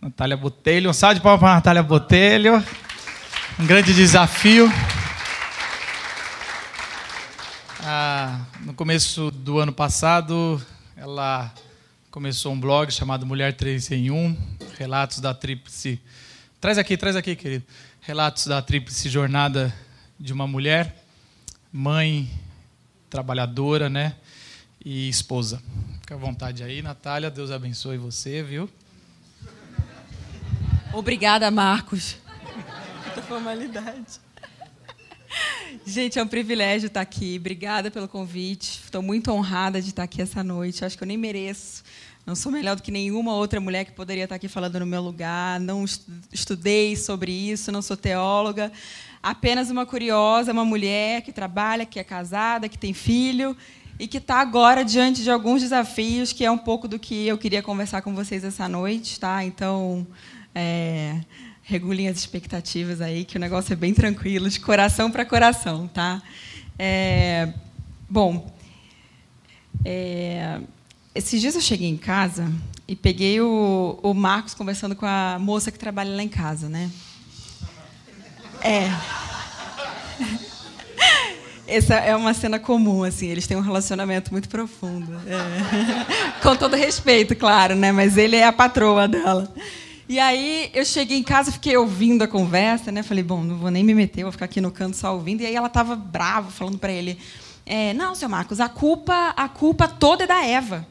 Natália Botelho. Um salve de palmas para a Natália Botelho. Um grande desafio. Ah, no começo do ano passado, ela começou um blog chamado Mulher 3 em 1, relatos da tríplice. Traz aqui, traz aqui, querido. Relatos da tríplice jornada de uma mulher, mãe, trabalhadora, né? E esposa. Fica à vontade aí, Natália. Deus abençoe você, viu? Obrigada, Marcos. Muita formalidade. Gente, é um privilégio estar aqui. Obrigada pelo convite. Estou muito honrada de estar aqui essa noite. Acho que eu nem mereço. Não sou melhor do que nenhuma outra mulher que poderia estar aqui falando no meu lugar. Não estudei sobre isso, não sou teóloga. Apenas uma curiosa, uma mulher que trabalha, que é casada, que tem filho e que está agora diante de alguns desafios, que é um pouco do que eu queria conversar com vocês essa noite. Tá? Então, é, regulem as expectativas aí, que o negócio é bem tranquilo, de coração para coração, tá? É, bom, é, esses dias eu cheguei em casa e peguei o, o Marcos conversando com a moça que trabalha lá em casa, né? É. Essa é uma cena comum, assim, eles têm um relacionamento muito profundo. É. Com todo respeito, claro, né? Mas ele é a patroa dela. E aí eu cheguei em casa, fiquei ouvindo a conversa, né? Falei, bom, não vou nem me meter, vou ficar aqui no canto só ouvindo. E aí ela estava brava, falando para ele, é, não, seu Marcos, a culpa, a culpa toda é da Eva.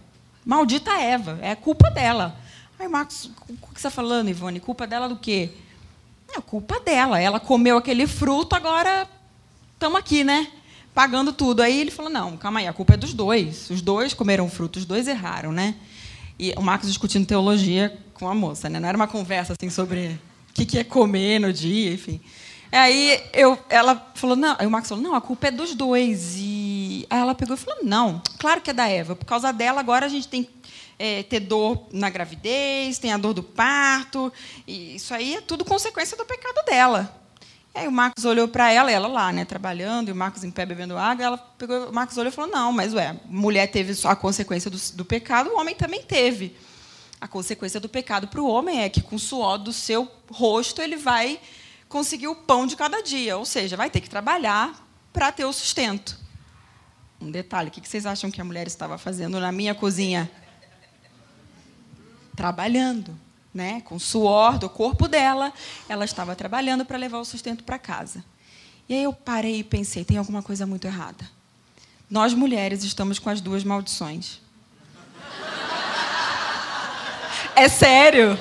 Maldita Eva, é culpa dela. Aí, Marcos, o que você está falando, Ivone? Culpa dela do quê? É culpa dela. Ela comeu aquele fruto, agora estamos aqui, né? Pagando tudo. Aí ele falou, não, calma aí, a culpa é dos dois. Os dois comeram fruto, os dois erraram, né? E o Marcos discutindo teologia com a moça, né? Não era uma conversa assim sobre o que, que é comer no dia, enfim. Aí eu, ela falou, não. Aí o Marcos falou, não, a culpa é dos dois. E aí ela pegou e falou, não, claro que é da Eva. Por causa dela, agora a gente tem é, ter dor na gravidez, tem a dor do parto. E isso aí é tudo consequência do pecado dela. Aí o Marcos olhou para ela, ela lá, né, trabalhando, e o Marcos em pé bebendo água, ela pegou, o Marcos olhou e falou: "Não, mas ué, mulher teve a consequência do, do pecado, o homem também teve. A consequência do pecado para o homem é que com o suor do seu rosto ele vai conseguir o pão de cada dia, ou seja, vai ter que trabalhar para ter o sustento. Um detalhe, o que vocês acham que a mulher estava fazendo na minha cozinha? Trabalhando né, com o suor do corpo dela, ela estava trabalhando para levar o sustento para casa. E aí eu parei e pensei, tem alguma coisa muito errada. Nós mulheres estamos com as duas maldições. É sério?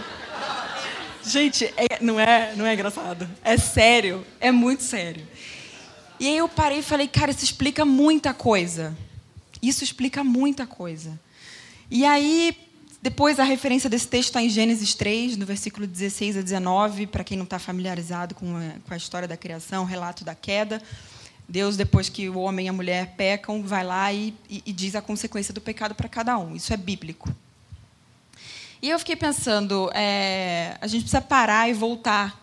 Gente, é, não, é, não é engraçado. É sério. É muito sério. E aí eu parei e falei, cara, isso explica muita coisa. Isso explica muita coisa. E aí depois, a referência desse texto está em Gênesis 3, no versículo 16 a 19, para quem não está familiarizado com a, com a história da criação, o relato da queda. Deus, depois que o homem e a mulher pecam, vai lá e, e, e diz a consequência do pecado para cada um. Isso é bíblico. E eu fiquei pensando, é, a gente precisa parar e voltar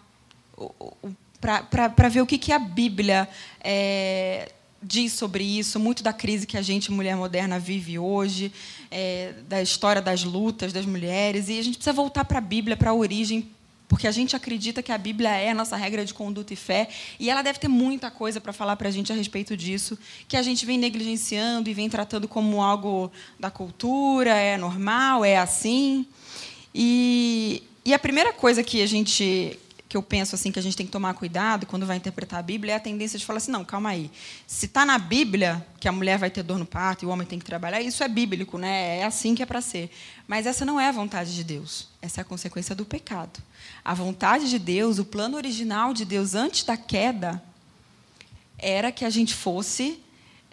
para ver o que, que a Bíblia é, diz sobre isso, muito da crise que a gente, mulher moderna, vive hoje, é, da história das lutas das mulheres. E a gente precisa voltar para a Bíblia, para a origem, porque a gente acredita que a Bíblia é a nossa regra de conduta e fé, e ela deve ter muita coisa para falar para a gente a respeito disso, que a gente vem negligenciando e vem tratando como algo da cultura, é normal, é assim. E, e a primeira coisa que a gente que eu penso assim que a gente tem que tomar cuidado quando vai interpretar a Bíblia é a tendência de falar assim, não, calma aí. Se está na Bíblia que a mulher vai ter dor no parto e o homem tem que trabalhar, isso é bíblico, né? É assim que é para ser. Mas essa não é a vontade de Deus. Essa é a consequência do pecado. A vontade de Deus, o plano original de Deus antes da queda, era que a gente fosse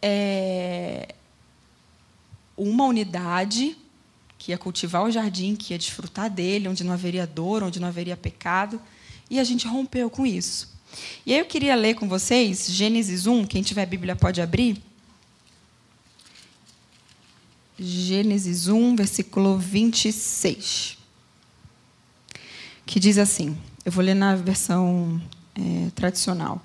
é, uma unidade que ia cultivar o jardim, que ia desfrutar dele, onde não haveria dor, onde não haveria pecado e a gente rompeu com isso. E aí eu queria ler com vocês Gênesis 1, quem tiver Bíblia pode abrir. Gênesis 1, versículo 26. Que diz assim: eu vou ler na versão é, tradicional.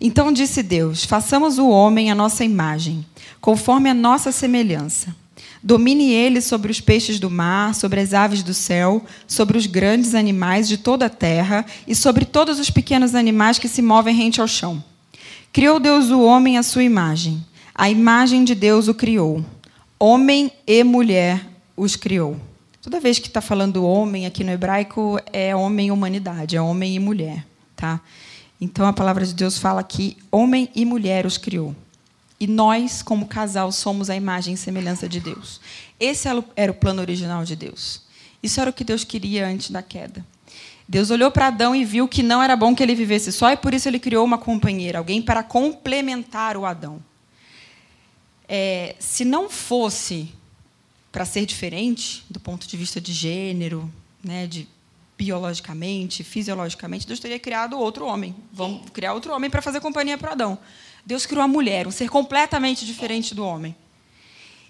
Então disse Deus: façamos o homem à nossa imagem, conforme a nossa semelhança. Domine ele sobre os peixes do mar, sobre as aves do céu, sobre os grandes animais de toda a terra e sobre todos os pequenos animais que se movem rente ao chão. Criou Deus o homem à sua imagem. A imagem de Deus o criou. Homem e mulher os criou. Toda vez que está falando homem aqui no hebraico, é homem e humanidade, é homem e mulher. Tá? Então a palavra de Deus fala que homem e mulher os criou. E nós, como casal, somos a imagem e semelhança de Deus. Esse era o plano original de Deus. Isso era o que Deus queria antes da queda. Deus olhou para Adão e viu que não era bom que ele vivesse só, e por isso ele criou uma companheira, alguém para complementar o Adão. É, se não fosse para ser diferente, do ponto de vista de gênero, né, de biologicamente, fisiologicamente, Deus teria criado outro homem. Vamos criar outro homem para fazer companhia para Adão. Deus criou a mulher, um ser completamente diferente do homem.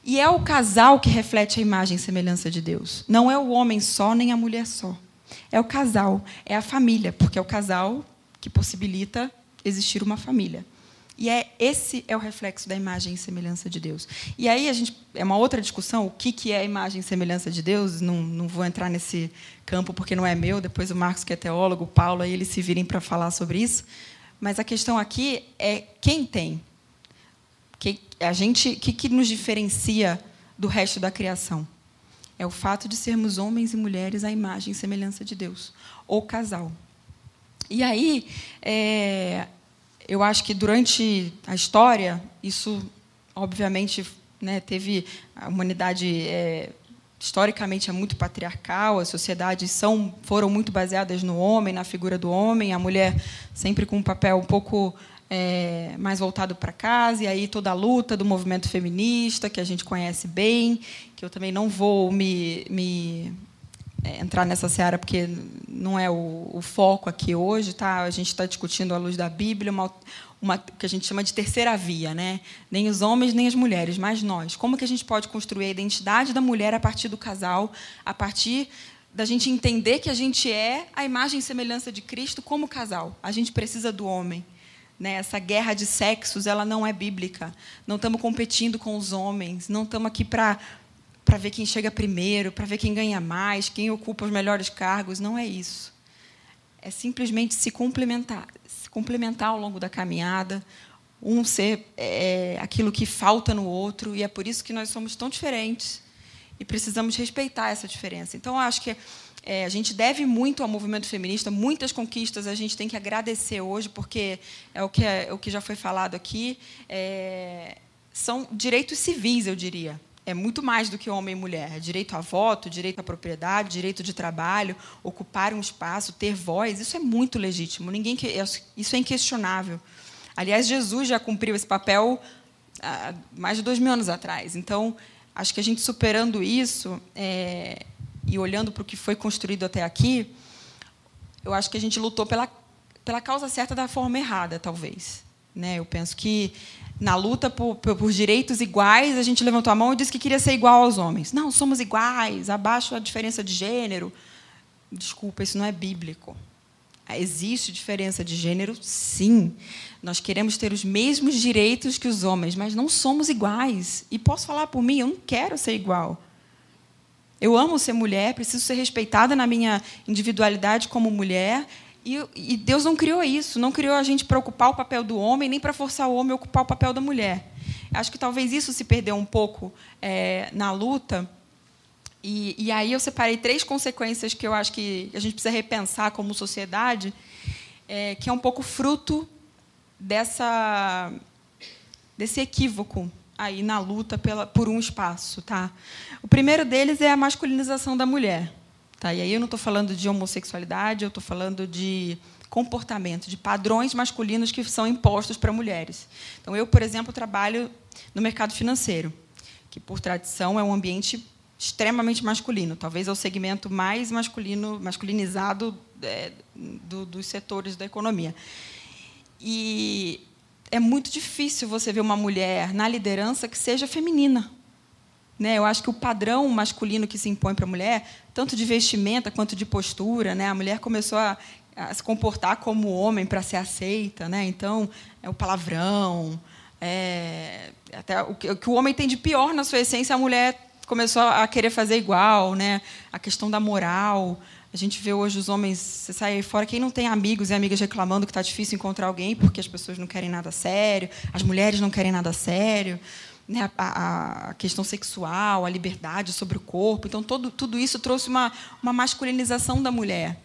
E é o casal que reflete a imagem e semelhança de Deus. Não é o homem só, nem a mulher só. É o casal, é a família, porque é o casal que possibilita existir uma família. E é esse é o reflexo da imagem e semelhança de Deus. E aí a gente é uma outra discussão o que que é a imagem e semelhança de Deus. Não, não vou entrar nesse campo porque não é meu. Depois o Marcos que é teólogo, o Paulo aí eles se virem para falar sobre isso. Mas a questão aqui é quem tem. Que a gente, que que nos diferencia do resto da criação? É o fato de sermos homens e mulheres à imagem e semelhança de Deus, ou casal. E aí, é, eu acho que durante a história, isso, obviamente, né, teve a humanidade é, historicamente é muito patriarcal, as sociedades são foram muito baseadas no homem, na figura do homem, a mulher sempre com um papel um pouco é, mais voltado para casa, e aí toda a luta do movimento feminista, que a gente conhece bem, que eu também não vou me, me entrar nessa seara porque não é o, o, foco aqui hoje, tá? A gente está discutindo à luz da Bíblia uma, uma que a gente chama de terceira via, né? Nem os homens nem as mulheres, mas nós. Como que a gente pode construir a identidade da mulher a partir do casal, a partir da gente entender que a gente é a imagem e semelhança de Cristo como casal. A gente precisa do homem. Né? Essa guerra de sexos ela não é bíblica. Não estamos competindo com os homens. Não estamos aqui para para ver quem chega primeiro, para ver quem ganha mais, quem ocupa os melhores cargos. Não é isso. É simplesmente se complementar, se complementar ao longo da caminhada, um ser é, aquilo que falta no outro, e é por isso que nós somos tão diferentes e precisamos respeitar essa diferença. Então, acho que é, a gente deve muito ao movimento feminista, muitas conquistas a gente tem que agradecer hoje, porque é o que, é, é o que já foi falado aqui, é, são direitos civis, eu diria é muito mais do que homem e mulher. É direito a voto, direito à propriedade, direito de trabalho, ocupar um espaço, ter voz. Isso é muito legítimo. Ninguém isso é inquestionável. Aliás, Jesus já cumpriu esse papel há mais de dois mil anos atrás. Então, acho que a gente superando isso é, e olhando para o que foi construído até aqui, eu acho que a gente lutou pela pela causa certa da forma errada, talvez. Né? Eu penso que na luta por, por, direitos iguais, a gente levantou a mão e disse que queria ser igual aos homens. Não, somos iguais, abaixo a diferença de gênero. Desculpa, isso não é bíblico. Existe diferença de gênero? Sim. Nós queremos ter os mesmos direitos que os homens, mas não somos iguais. E posso falar por mim, eu não quero ser igual. Eu amo ser mulher, preciso ser respeitada na minha individualidade como mulher e, e, Deus não criou isso, não criou a gente para ocupar o papel do homem, nem para forçar o homem a ocupar o papel da mulher. Acho que talvez isso se perdeu um pouco é, na luta. E, e, aí eu separei três consequências que eu acho que a gente precisa repensar como sociedade, é, que é um pouco fruto dessa, desse equívoco aí na luta pela, por um espaço. Tá? O primeiro deles é a masculinização da mulher. Tá? E aí eu não estou falando de homossexualidade, eu estou falando de comportamento, de padrões masculinos que são impostos para mulheres. Então, eu, por exemplo, trabalho no mercado financeiro, que, por tradição, é um ambiente extremamente masculino. Talvez é o segmento mais masculino, masculinizado é, do, dos setores da economia. E é muito difícil você ver uma mulher na liderança que seja feminina. Né? Eu acho que o padrão masculino que se impõe para a mulher, tanto de vestimenta quanto de postura, né? a mulher começou a, a se comportar como homem para ser aceita. Né? Então, é o palavrão, é, até o que, o que o homem tem de pior na sua essência, a mulher começou a querer fazer igual, né? A questão da moral. A gente vê hoje os homens, você sai aí fora, quem não tem amigos e amigas reclamando que está difícil encontrar alguém porque as pessoas não querem nada sério, as mulheres não querem nada sério, né? a, a questão sexual, a liberdade sobre o corpo. Então, todo, tudo isso trouxe uma, uma masculinização da mulher.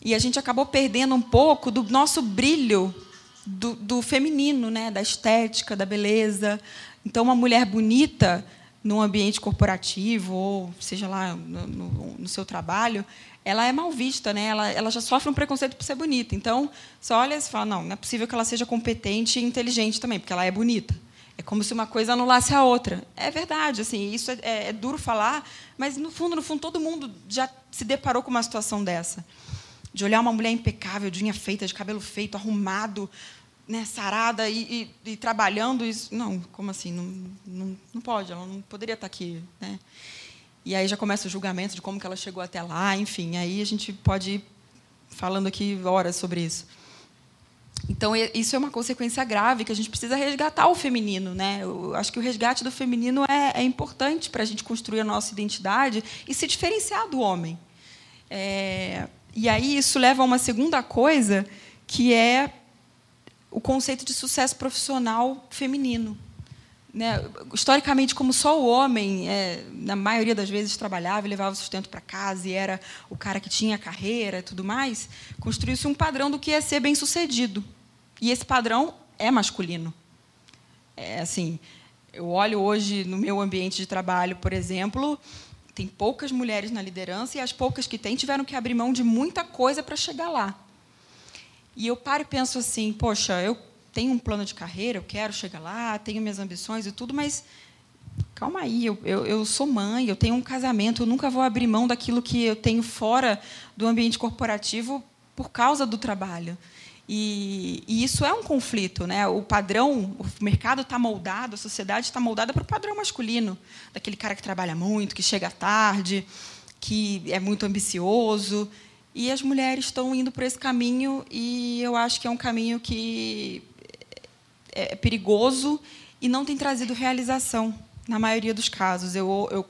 E a gente acabou perdendo um pouco do nosso brilho do, do feminino, né? da estética, da beleza. Então, uma mulher bonita num ambiente corporativo ou seja lá no, no, no seu trabalho, ela é mal vista, né? Ela, ela já sofre um preconceito por ser bonita. Então, você olha e fala, não, não é possível que ela seja competente e inteligente também, porque ela é bonita. É como se uma coisa anulasse a outra. É verdade, assim, isso é, é, é duro falar, mas no fundo, no fundo, todo mundo já se deparou com uma situação dessa, de olhar uma mulher impecável, de unha feita, de cabelo feito, arrumado, né, sarada e, e, e trabalhando. Isso, não, como assim? Não, não, não pode, ela não poderia estar aqui, né? E aí já começa o julgamento de como que ela chegou até lá, enfim, aí a gente pode ir falando aqui horas sobre isso. Então, isso é uma consequência grave que a gente precisa resgatar o feminino. Né? Eu acho que o resgate do feminino é, é importante para a gente construir a nossa identidade e se diferenciar do homem. É, e aí isso leva a uma segunda coisa, que é o conceito de sucesso profissional feminino né, historicamente, como só o homem, é, na maioria das vezes, trabalhava e levava o sustento para casa e era o cara que tinha carreira e tudo mais, construiu-se um padrão do que é ser bem-sucedido. E esse padrão é masculino. É assim, eu olho hoje no meu ambiente de trabalho, por exemplo, tem poucas mulheres na liderança e as poucas que têm tiveram que abrir mão de muita coisa para chegar lá. E eu paro e penso assim, poxa, eu tenho um plano de carreira, eu quero chegar lá, tenho minhas ambições e tudo, mas calma aí, eu, eu, eu, sou mãe, eu tenho um casamento, eu nunca vou abrir mão daquilo que eu tenho fora do ambiente corporativo por causa do trabalho. E, e isso é um conflito, né? O padrão, o mercado está moldado, a sociedade está moldada para o padrão masculino, daquele cara que trabalha muito, que chega tarde, que é muito ambicioso. E as mulheres estão indo por esse caminho e eu acho que é um caminho que é, é perigoso e não tem trazido realização, na maioria dos casos. Eu, eu,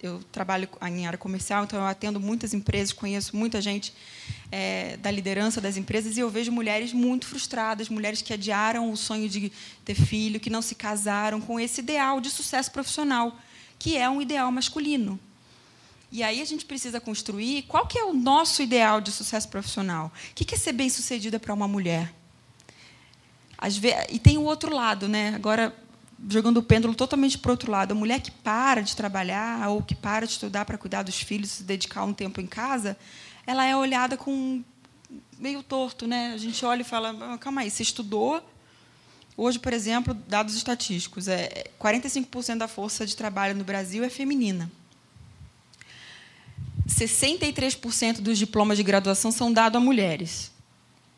eu trabalho em área comercial, então eu atendo muitas empresas, conheço muita gente é, da liderança das empresas e eu vejo mulheres muito frustradas, mulheres que adiaram o sonho de ter filho, que não se casaram com esse ideal de sucesso profissional, que é um ideal masculino. E aí a gente precisa construir qual que é o nosso ideal de sucesso profissional. O que é ser bem-sucedida para uma mulher? E tem o outro lado, né? Agora, jogando o pêndulo totalmente para o outro lado. A mulher que para de trabalhar ou que para de estudar para cuidar dos filhos, se dedicar um tempo em casa, ela é olhada com meio torto, né? A gente olha e fala, ah, calma aí, você estudou. Hoje, por exemplo, dados estatísticos, é 45% da força de trabalho no Brasil é feminina. 63% dos diplomas de graduação são dados a mulheres.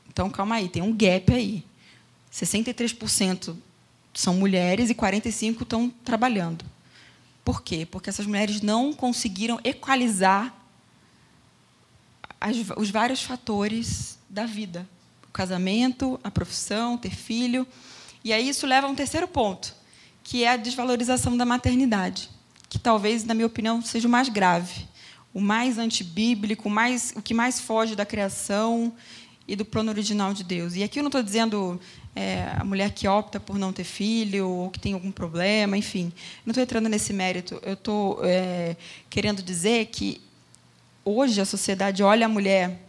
Então, calma aí, tem um gap aí. 63% são mulheres e 45% estão trabalhando. Por quê? Porque essas mulheres não conseguiram equalizar as, os vários fatores da vida. O casamento, a profissão, ter filho. E aí isso leva a um terceiro ponto, que é a desvalorização da maternidade, que talvez, na minha opinião, seja o mais grave, o mais antibíblico, o, mais, o que mais foge da criação e do plano original de Deus. E aqui eu não estou dizendo é, a mulher que opta por não ter filho ou que tem algum problema, enfim. Não estou entrando nesse mérito. Eu estou é, querendo dizer que hoje a sociedade olha a mulher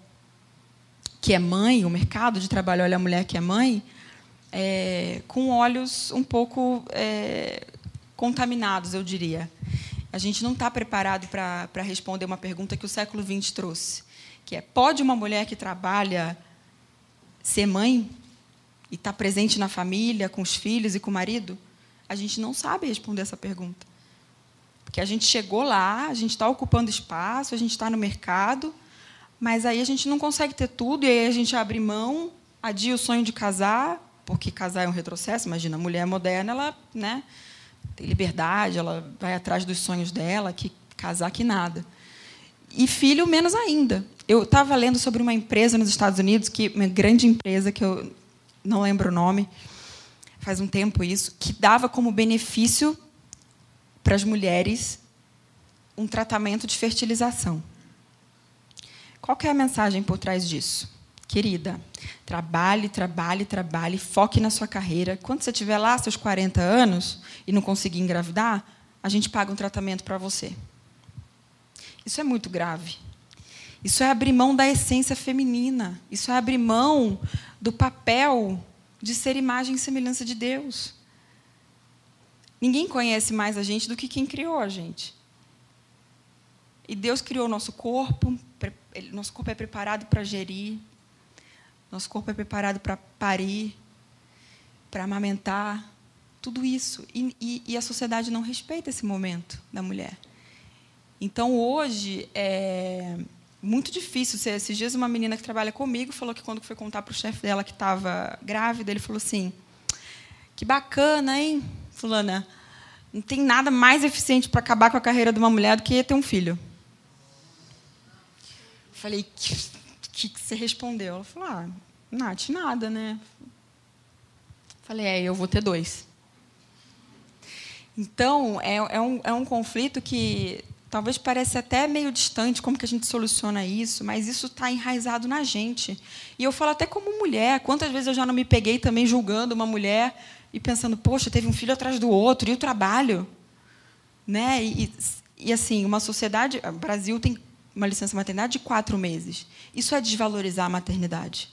que é mãe, o mercado de trabalho olha a mulher que é mãe, é, com olhos um pouco é, contaminados, eu diria. A gente não está preparado para responder uma pergunta que o século XX trouxe, que é: pode uma mulher que trabalha ser mãe? e está presente na família, com os filhos e com o marido? A gente não sabe responder essa pergunta. Porque a gente chegou lá, a gente está ocupando espaço, a gente está no mercado, mas aí a gente não consegue ter tudo, e aí a gente abre mão, adia o sonho de casar, porque casar é um retrocesso. Imagina, a mulher moderna, ela né, tem liberdade, ela vai atrás dos sonhos dela, que casar que nada. E filho, menos ainda. Eu estava lendo sobre uma empresa nos Estados Unidos, que uma grande empresa, que eu não lembro o nome, faz um tempo isso, que dava como benefício para as mulheres um tratamento de fertilização. Qual é a mensagem por trás disso? Querida, trabalhe, trabalhe, trabalhe, foque na sua carreira. Quando você tiver lá seus 40 anos e não conseguir engravidar, a gente paga um tratamento para você. Isso é muito grave. Isso é abrir mão da essência feminina. Isso é abrir mão do papel de ser imagem e semelhança de Deus. Ninguém conhece mais a gente do que quem criou a gente. E Deus criou o nosso corpo, nosso corpo é preparado para gerir, nosso corpo é preparado para parir, para amamentar, tudo isso. E, e, e, a sociedade não respeita esse momento da mulher. Então, hoje, é muito difícil. Esses dias, uma menina que trabalha comigo falou que, quando foi contar para o chefe dela que estava grávida, ele falou assim: Que bacana, hein, Fulana? Não tem nada mais eficiente para acabar com a carreira de uma mulher do que ter um filho. Falei, que, que, que você respondeu? Ela falou, ah, Nath, nada, né? Falei, é, eu vou ter dois. Então, é, é, um, é um conflito que talvez pareça até meio distante, como que a gente soluciona isso, mas isso está enraizado na gente. E eu falo até como mulher, quantas vezes eu já não me peguei também julgando uma mulher e pensando, poxa, teve um filho atrás do outro, e o trabalho? Né? E, e, assim, uma sociedade... O Brasil tem uma licença maternidade de quatro meses. Isso é desvalorizar a maternidade.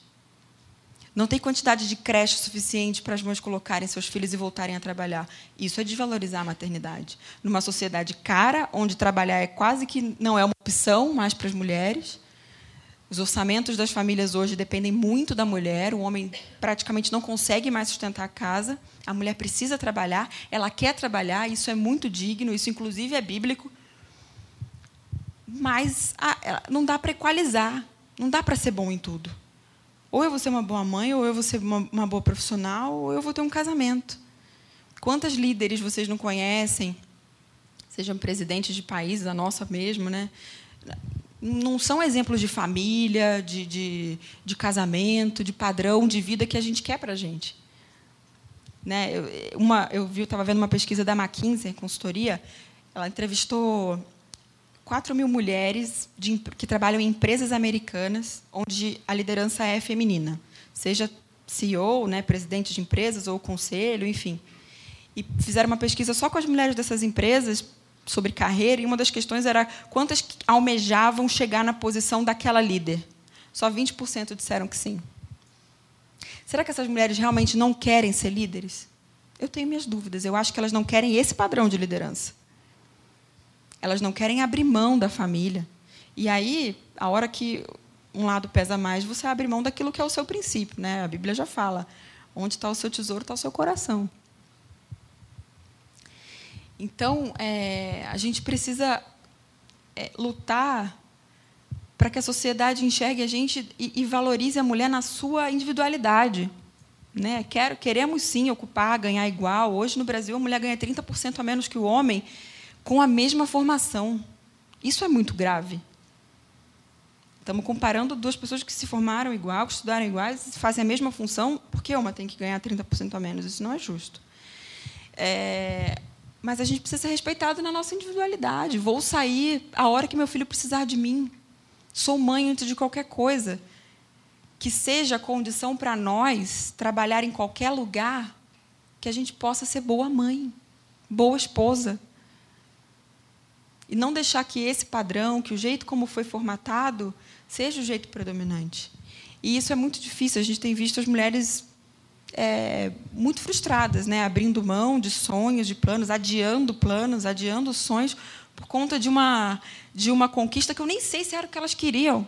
Não tem quantidade de creche suficiente para as mães colocarem seus filhos e voltarem a trabalhar. Isso é desvalorizar a maternidade. Numa sociedade cara, onde trabalhar é quase que não é uma opção mais para as mulheres. Os orçamentos das famílias hoje dependem muito da mulher. O homem praticamente não consegue mais sustentar a casa. A mulher precisa trabalhar, ela quer trabalhar, isso é muito digno, isso inclusive é bíblico mas ah, não dá para equalizar, não dá para ser bom em tudo. Ou eu vou ser uma boa mãe, ou eu vou ser uma, uma boa profissional, ou eu vou ter um casamento. Quantas líderes vocês não conhecem, sejam presidentes de países, a nossa mesmo, né? não são exemplos de família, de, de, de casamento, de padrão de vida que a gente quer para a gente. Né? Eu, uma, eu vi, estava vendo uma pesquisa da McKinsey, consultoria, ela entrevistou 4 mil mulheres de, que trabalham em empresas americanas onde a liderança é feminina, seja CEO, né, presidente de empresas ou conselho, enfim. E fizeram uma pesquisa só com as mulheres dessas empresas sobre carreira e uma das questões era quantas almejavam chegar na posição daquela líder. Só 20% disseram que sim. Será que essas mulheres realmente não querem ser líderes? Eu tenho minhas dúvidas. Eu acho que elas não querem esse padrão de liderança. Elas não querem abrir mão da família. E aí, a hora que um lado pesa mais, você abre mão daquilo que é o seu princípio. Né? A Bíblia já fala: onde está o seu tesouro, está o seu coração. Então, é, a gente precisa é, lutar para que a sociedade enxergue a gente e, e, valorize a mulher na sua individualidade. Né? Quero, queremos sim ocupar, ganhar igual. Hoje, no Brasil, a mulher ganha 30% a menos que o homem com a mesma formação. Isso é muito grave. Estamos comparando duas pessoas que se formaram igual, que estudaram iguais, fazem a mesma função, por que uma tem que ganhar 30% a menos? Isso não é justo. É, mas a gente precisa ser respeitado na nossa individualidade. Vou sair a hora que meu filho precisar de mim. Sou mãe antes de qualquer coisa. Que seja condição para nós trabalhar em qualquer lugar que a gente possa ser boa mãe, boa esposa, e não deixar que esse padrão, que o jeito como foi formatado, seja o jeito predominante. E isso é muito difícil. A gente tem visto as mulheres é, muito frustradas, né? abrindo mão de sonhos, de planos, adiando planos, adiando sonhos, por conta de uma, de uma conquista que eu nem sei se era o que elas queriam.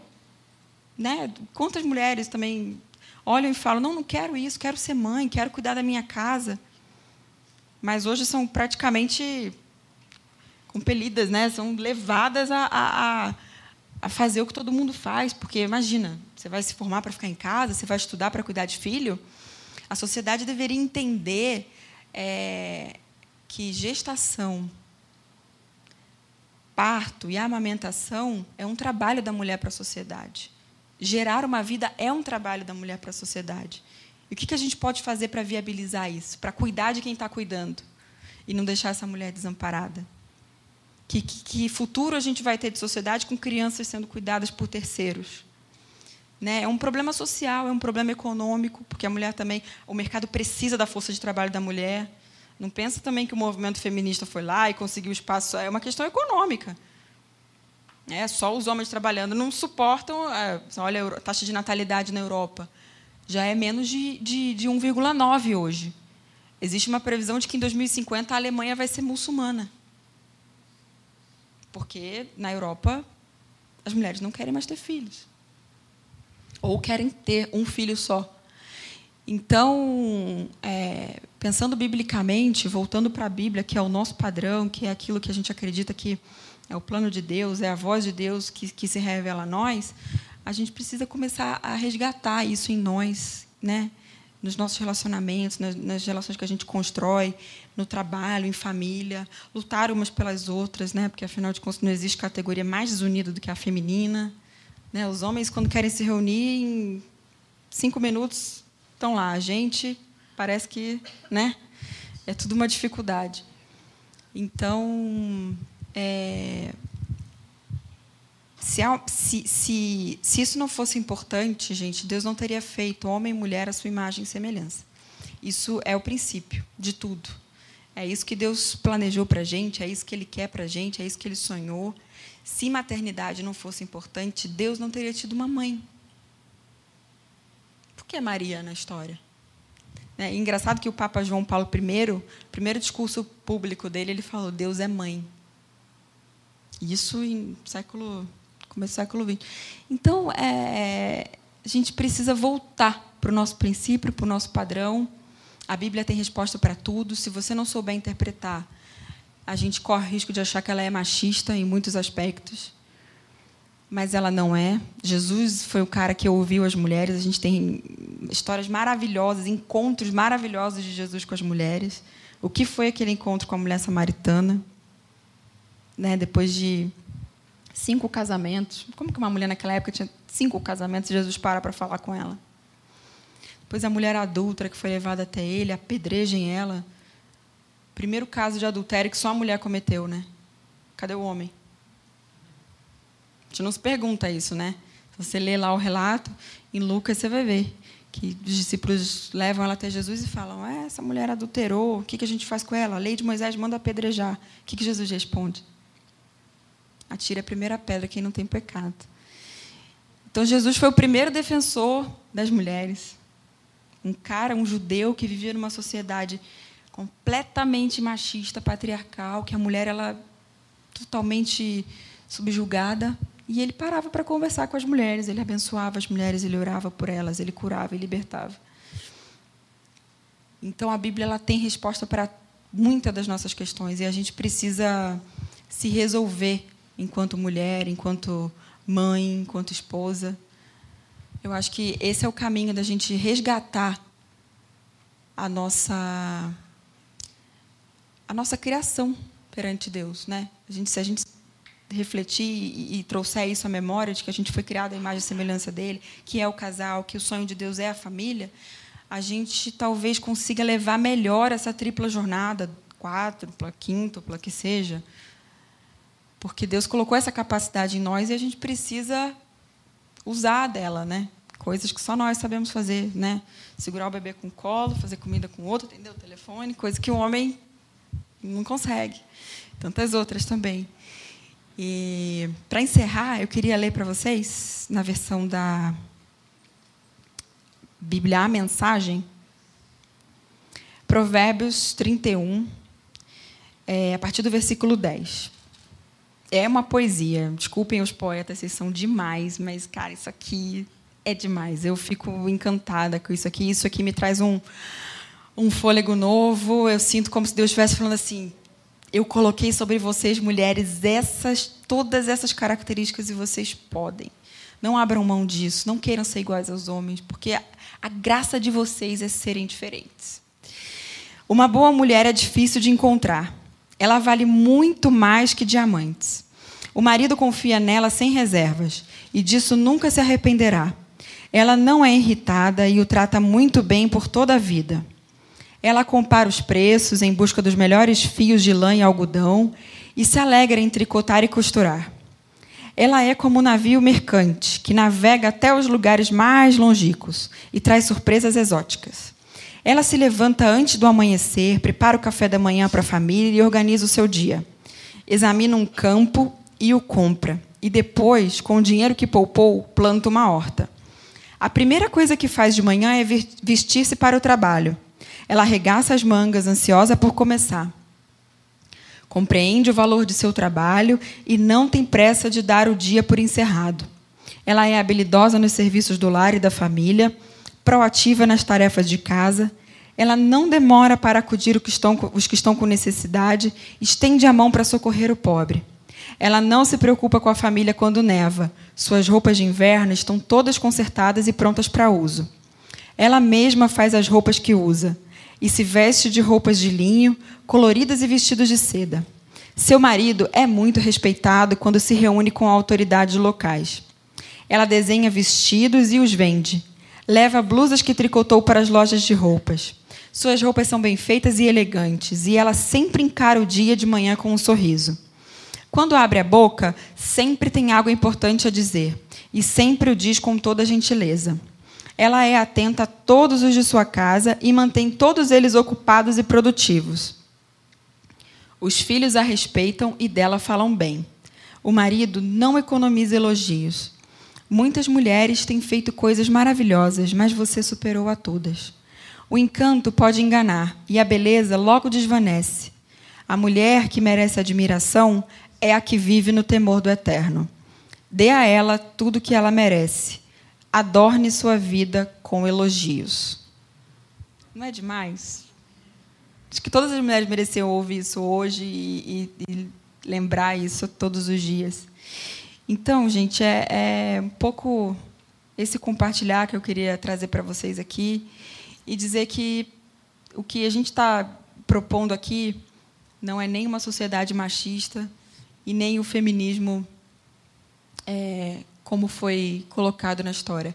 Né? Quantas mulheres também olham e falam: não, não quero isso, quero ser mãe, quero cuidar da minha casa. Mas hoje são praticamente compelidas, né? são levadas a, a, a fazer o que todo mundo faz, porque imagina, você vai se formar para ficar em casa, você vai estudar para cuidar de filho. A sociedade deveria entender é, que gestação, parto e amamentação é um trabalho da mulher para a sociedade. Gerar uma vida é um trabalho da mulher para a sociedade. E o que a gente pode fazer para viabilizar isso? Para cuidar de quem está cuidando e não deixar essa mulher desamparada? Que, que, que, futuro a gente vai ter de sociedade com crianças sendo cuidadas por terceiros? Né? É um problema social, é um problema econômico, porque a mulher também, o mercado precisa da força de trabalho da mulher. Não pensa também que o movimento feminista foi lá e conseguiu espaço. É uma questão econômica. É, só os homens trabalhando não suportam. É, olha a taxa de natalidade na Europa. Já é menos de, de, de 1,9 hoje. Existe uma previsão de que em 2050 a Alemanha vai ser muçulmana. Porque na Europa as mulheres não querem mais ter filhos. Ou querem ter um filho só. Então, é, pensando biblicamente, voltando para a Bíblia, que é o nosso padrão, que é aquilo que a gente acredita que é o plano de Deus, é a voz de Deus que, que se revela a nós, a gente precisa começar a resgatar isso em nós, né? Nos nossos relacionamentos, nas, nas, relações que a gente constrói, no trabalho, em família, lutar umas pelas outras, né? porque, afinal de contas, não existe categoria mais desunida do que a feminina. Né? Os homens, quando querem se reunir, em cinco minutos estão lá. A gente parece que né? é tudo uma dificuldade. Então, é, se, se, se, se, isso não fosse importante, gente, Deus não teria feito homem e mulher a sua imagem e semelhança. Isso é o princípio de tudo. É isso que Deus planejou para a gente, é isso que Ele quer para a gente, é isso que Ele sonhou. Se maternidade não fosse importante, Deus não teria tido uma mãe. Por que Maria na história? É engraçado que o Papa João Paulo I, primeiro discurso público dele, ele falou: Deus é mãe. Isso em século começo do século XX. Então, é, a gente precisa voltar para o nosso princípio, para o nosso padrão. A Bíblia tem resposta para tudo. Se você não souber interpretar, a gente corre o risco de achar que ela é machista em muitos aspectos. Mas ela não é. Jesus foi o cara que ouviu as mulheres. A gente tem histórias maravilhosas, encontros maravilhosos de Jesus com as mulheres. O que foi aquele encontro com a mulher samaritana? Né, depois de cinco casamentos. Como que uma mulher naquela época tinha cinco casamentos e Jesus para para falar com ela? Depois a mulher adulta que foi levada até ele, apedrejem ela. Primeiro caso de adultério que só a mulher cometeu, né? Cadê o homem? A gente não se pergunta isso, né? Se você lê lá o relato, em Lucas você vai ver que os discípulos levam ela até Jesus e falam: é, essa mulher adulterou, o que, a gente faz com ela? A lei de Moisés manda apedrejar. O que Jesus responde? Atire a primeira pedra quem não tem pecado. Então Jesus foi o primeiro defensor das mulheres. Um cara, um judeu que vivia numa sociedade completamente machista, patriarcal, que a mulher ela totalmente subjugada, e ele parava para conversar com as mulheres, ele abençoava as mulheres, ele orava por elas, ele curava e libertava. Então a Bíblia ela tem resposta para muitas das nossas questões e a gente precisa se resolver enquanto mulher, enquanto mãe, enquanto esposa. Eu acho que esse é o caminho da gente resgatar a nossa a nossa criação perante Deus, né? A gente se a gente refletir e, e trouxer isso à memória de que a gente foi criado à imagem e semelhança dele, que é o casal, que o sonho de Deus é a família, a gente talvez consiga levar melhor essa tripla jornada, quádrupla, quíntupla, que seja, porque Deus colocou essa capacidade em nós e a gente precisa usar dela, né? Coisas que só nós sabemos fazer, né? Segurar o bebê com o colo, fazer comida com o outro, atender o telefone, coisa que o homem não consegue. Tantas outras também. E para encerrar, eu queria ler para vocês na versão da Bíblia a Mensagem, Provérbios 31, é, a partir do versículo 10 é uma poesia. Desculpem os poetas, vocês são demais, mas, cara, isso aqui é demais. Eu fico encantada com isso aqui. Isso aqui me traz um, um fôlego novo. Eu sinto como se Deus estivesse falando assim: eu coloquei sobre vocês, mulheres, essas, todas essas características e vocês podem. Não abram mão disso, não queiram ser iguais aos homens, porque a, a graça de vocês é serem diferentes. Uma boa mulher é difícil de encontrar. Ela vale muito mais que diamantes. O marido confia nela sem reservas e disso nunca se arrependerá. Ela não é irritada e o trata muito bem por toda a vida. Ela compara os preços em busca dos melhores fios de lã e algodão e se alegra em tricotar e costurar. Ela é como um navio mercante que navega até os lugares mais longínquos e traz surpresas exóticas. Ela se levanta antes do amanhecer, prepara o café da manhã para a família e organiza o seu dia. Examina um campo e o compra. E depois, com o dinheiro que poupou, planta uma horta. A primeira coisa que faz de manhã é vestir-se para o trabalho. Ela arregaça as mangas, ansiosa por começar. Compreende o valor de seu trabalho e não tem pressa de dar o dia por encerrado. Ela é habilidosa nos serviços do lar e da família, proativa nas tarefas de casa. Ela não demora para acudir os que estão com necessidade, estende a mão para socorrer o pobre. Ela não se preocupa com a família quando neva. Suas roupas de inverno estão todas consertadas e prontas para uso. Ela mesma faz as roupas que usa e se veste de roupas de linho, coloridas e vestidos de seda. Seu marido é muito respeitado quando se reúne com autoridades locais. Ela desenha vestidos e os vende. Leva blusas que tricotou para as lojas de roupas. Suas roupas são bem feitas e elegantes, e ela sempre encara o dia de manhã com um sorriso. Quando abre a boca, sempre tem algo importante a dizer, e sempre o diz com toda gentileza. Ela é atenta a todos os de sua casa e mantém todos eles ocupados e produtivos. Os filhos a respeitam e dela falam bem. O marido não economiza elogios. Muitas mulheres têm feito coisas maravilhosas, mas você superou a todas. O encanto pode enganar e a beleza logo desvanece. A mulher que merece admiração é a que vive no temor do eterno. Dê a ela tudo o que ela merece adorne sua vida com elogios. Não é demais? Acho que todas as mulheres mereciam ouvir isso hoje e, e, e lembrar isso todos os dias. Então, gente, é, é, um pouco esse compartilhar que eu queria trazer para vocês aqui e dizer que o que a gente está propondo aqui não é nem uma sociedade machista e nem o feminismo é, como foi colocado na história.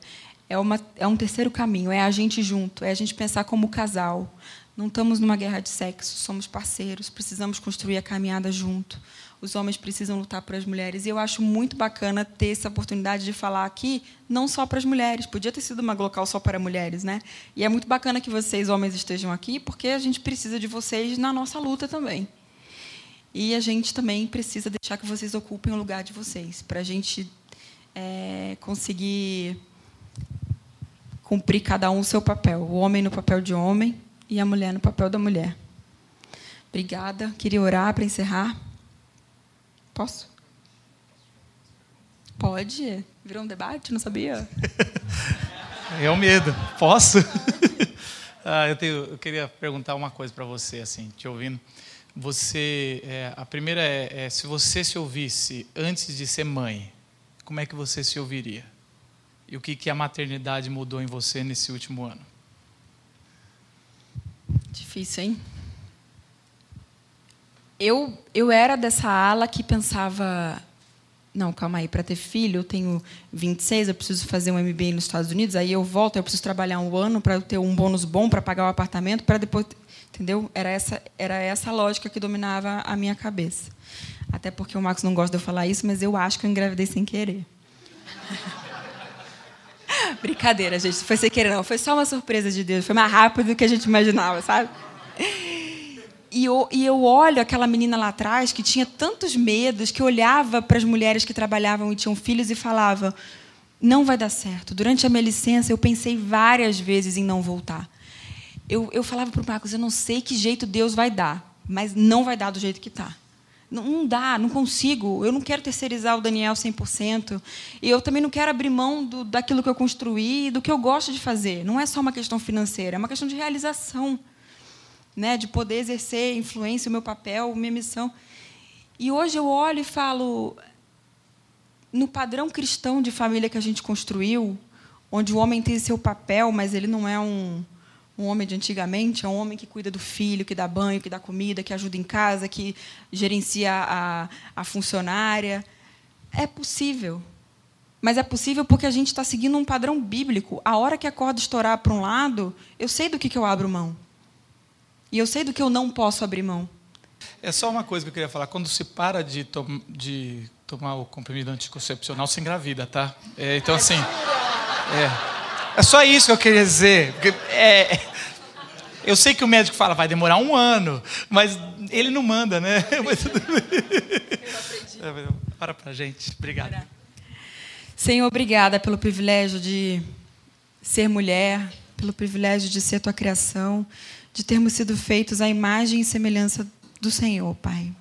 É, uma, é um terceiro caminho, é a gente junto, é a gente pensar como casal. Não estamos numa guerra de sexo, somos parceiros, precisamos construir a caminhada junto. Os homens precisam lutar por as mulheres. E eu acho muito bacana ter essa oportunidade de falar aqui, não só para as mulheres. Podia ter sido uma local só para mulheres, né? E é muito bacana que vocês, homens, estejam aqui, porque a gente precisa de vocês na nossa luta também. E a gente também precisa deixar que vocês ocupem o lugar de vocês, para a gente é, conseguir cumprir cada um o seu papel. O homem no papel de homem e a mulher no papel da mulher. Obrigada. Queria orar para encerrar. Posso? Pode. Virou um debate? Não sabia? É o medo. Posso? ah, eu, tenho, eu, queria perguntar uma coisa para você, assim, te ouvindo. Você, é, a primeira é, é, se você se ouvisse antes de ser mãe, como é que você se ouviria? E o que, que a maternidade mudou em você nesse último ano? Difícil, hein? Eu, eu era dessa ala que pensava: não, calma aí, para ter filho, eu tenho 26, eu preciso fazer um MBA nos Estados Unidos, aí eu volto, eu preciso trabalhar um ano para ter um bônus bom para pagar o apartamento, para depois. Entendeu? Era essa, era essa lógica que dominava a minha cabeça. Até porque o Marcos não gosta de eu falar isso, mas eu acho que eu engravidei sem querer. Brincadeira, gente. Foi sem querer, não. Foi só uma surpresa de Deus. Foi mais rápido do que a gente imaginava, sabe? E eu, e eu olho aquela menina lá atrás que tinha tantos medos, que olhava para as mulheres que trabalhavam e tinham filhos e falava: não vai dar certo. Durante a minha licença, eu pensei várias vezes em não voltar. Eu, eu falava para o Marcos: eu não sei que jeito Deus vai dar, mas não vai dar do jeito que está. Não, não dá, não consigo. Eu não quero terceirizar o Daniel 100%. E eu também não quero abrir mão do, daquilo que eu construí, do que eu gosto de fazer. Não é só uma questão financeira, é uma questão de realização. Né, de poder exercer influência, o meu papel, minha missão. E hoje eu olho e falo, no padrão cristão de família que a gente construiu, onde o homem tem seu papel, mas ele não é um, um homem de antigamente, é um homem que cuida do filho, que dá banho, que dá comida, que ajuda em casa, que gerencia a, a funcionária. É possível. Mas é possível porque a gente está seguindo um padrão bíblico. A hora que a corda estourar para um lado, eu sei do que, que eu abro mão. E eu sei do que eu não posso abrir mão. É só uma coisa que eu queria falar. Quando se para de, tom de tomar o comprimido anticoncepcional, se engravida, tá? É, então, assim. É. É só isso que eu queria dizer. Porque, é, eu sei que o médico fala, vai demorar um ano, mas ele não manda, né? Mas tudo bem. Para pra gente. Obrigado. Senhor, obrigada pelo privilégio de ser mulher, pelo privilégio de ser tua criação, de termos sido feitos à imagem e semelhança do Senhor, Pai.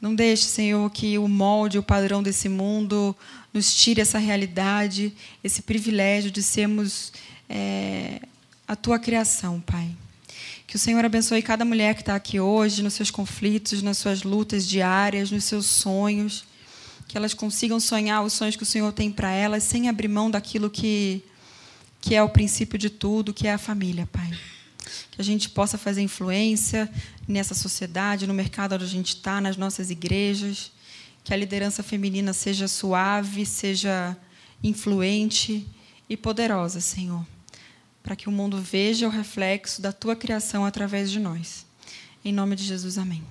Não deixe, Senhor, que o molde, o padrão desse mundo nos tire essa realidade, esse privilégio de sermos é, a tua criação, Pai. Que o Senhor abençoe cada mulher que está aqui hoje, nos seus conflitos, nas suas lutas diárias, nos seus sonhos. Que elas consigam sonhar os sonhos que o Senhor tem para elas, sem abrir mão daquilo que, que é o princípio de tudo, que é a família, Pai. Que a gente possa fazer influência nessa sociedade, no mercado onde a gente está, nas nossas igrejas que a liderança feminina seja suave, seja influente e poderosa, Senhor, para que o mundo veja o reflexo da tua criação através de nós. Em nome de Jesus, amém.